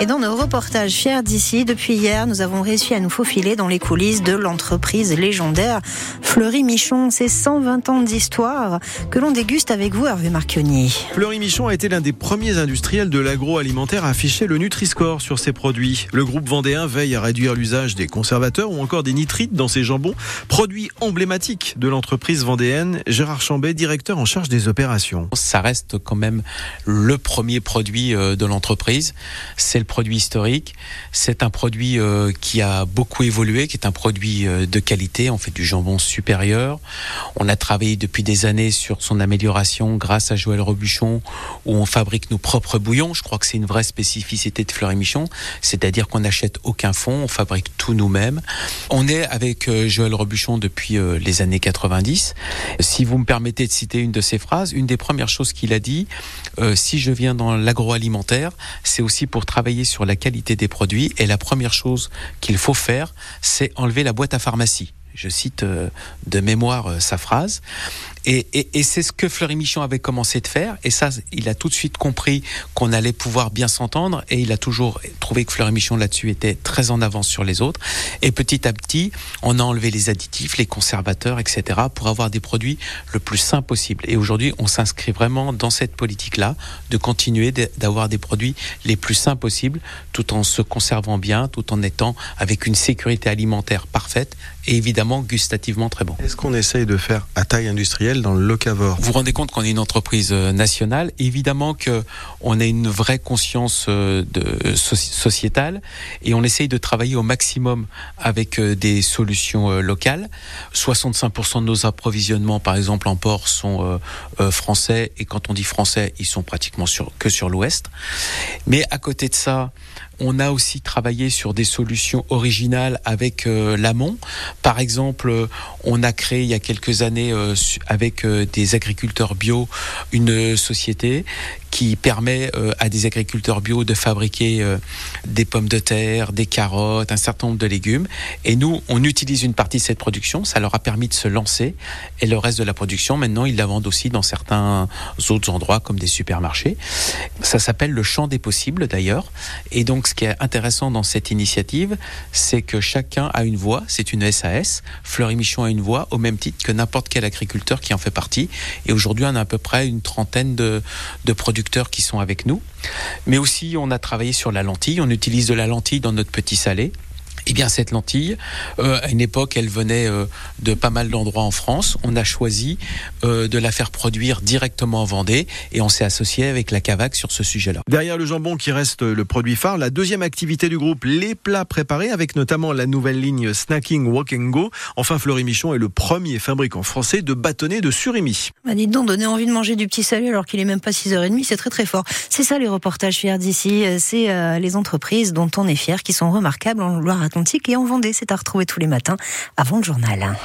Et dans nos reportages fiers d'ici, depuis hier, nous avons réussi à nous faufiler dans les coulisses de l'entreprise légendaire Fleury Michon. C'est 120 ans d'histoire que l'on déguste avec vous, Hervé Marchionni. Fleury Michon a été l'un des premiers industriels de l'agroalimentaire à afficher le Nutri-Score sur ses produits. Le groupe vendéen veille à réduire l'usage des conservateurs ou encore des nitrites dans ses jambons, produits emblématiques de l'entreprise vendéenne. Gérard Chambet, directeur en charge des opérations. Ça reste quand même le premier produit euh, de l'entreprise. C'est le produit historique. C'est un produit euh, qui a beaucoup évolué, qui est un produit euh, de qualité. On fait du jambon supérieur. On a travaillé depuis des années sur son amélioration grâce à Joël Robuchon, où on fabrique nos propres bouillons. Je crois que c'est une vraie spécificité de Fleury Michon, c'est-à-dire qu'on n'achète aucun fond, on fabrique tout nous-mêmes. On est avec Joël Robuchon depuis les années 90. Si vous me permettez de citer une de ses phrases, une des premières choses qu'il a dit, si je viens dans l'agroalimentaire, c'est aussi pour travailler sur la qualité des produits. Et la première chose qu'il faut faire, c'est enlever la boîte à pharmacie. Je cite euh, de mémoire euh, sa phrase. Et, c'est ce que Fleury Michon avait commencé de faire. Et ça, il a tout de suite compris qu'on allait pouvoir bien s'entendre. Et il a toujours trouvé que Fleury Michon là-dessus était très en avance sur les autres. Et petit à petit, on a enlevé les additifs, les conservateurs, etc. pour avoir des produits le plus sains possible. Et aujourd'hui, on s'inscrit vraiment dans cette politique-là de continuer d'avoir des produits les plus sains possibles tout en se conservant bien, tout en étant avec une sécurité alimentaire parfaite et évidemment gustativement très bon. Est-ce qu'on essaye de faire à taille industrielle dans le locavore Vous vous rendez compte qu'on est une entreprise euh, nationale? Évidemment que on a une vraie conscience euh, de, sociétale et on essaye de travailler au maximum avec euh, des solutions locales. 65% de nos approvisionnements, par exemple en porc, sont français et quand on dit français, ils sont pratiquement que sur l'Ouest. Mais à côté de ça, on a aussi travaillé sur des solutions originales avec euh, l'amont. Par exemple, euh, on a créé il y a quelques années euh, avec des agriculteurs bio une société qui permet euh, à des agriculteurs bio de fabriquer euh, des pommes de terre, des carottes, un certain nombre de légumes. Et nous, on utilise une partie de cette production. Ça leur a permis de se lancer. Et le reste de la production, maintenant, ils la vendent aussi dans certains autres endroits comme des supermarchés. Ça s'appelle le champ des possibles d'ailleurs. Et donc, ce qui est intéressant dans cette initiative, c'est que chacun a une voix. C'est une SAS. Fleury Michon a une voix au même titre que n'importe quel agriculteur qui en fait partie. Et aujourd'hui, on a à peu près une trentaine de, de producteurs qui sont avec nous. Mais aussi, on a travaillé sur la lentille. On utilise de la lentille dans notre petit salé. Eh bien, cette lentille, euh, à une époque, elle venait euh, de pas mal d'endroits en France. On a choisi euh, de la faire produire directement en Vendée et on s'est associé avec la Cavac sur ce sujet-là. Derrière le jambon qui reste le produit phare, la deuxième activité du groupe, les plats préparés avec notamment la nouvelle ligne Snacking Walk and Go. Enfin, Fleury Michon est le premier fabricant français de bâtonnets de surimi. Bah dites donc, donner envie de manger du petit salé alors qu'il est même pas 6h30, c'est très très fort. C'est ça les reportages fiers d'ici, c'est les entreprises dont on est fier qui sont remarquables en Loire-Atlantique et en Vendée. C'est à retrouver tous les matins avant le journal.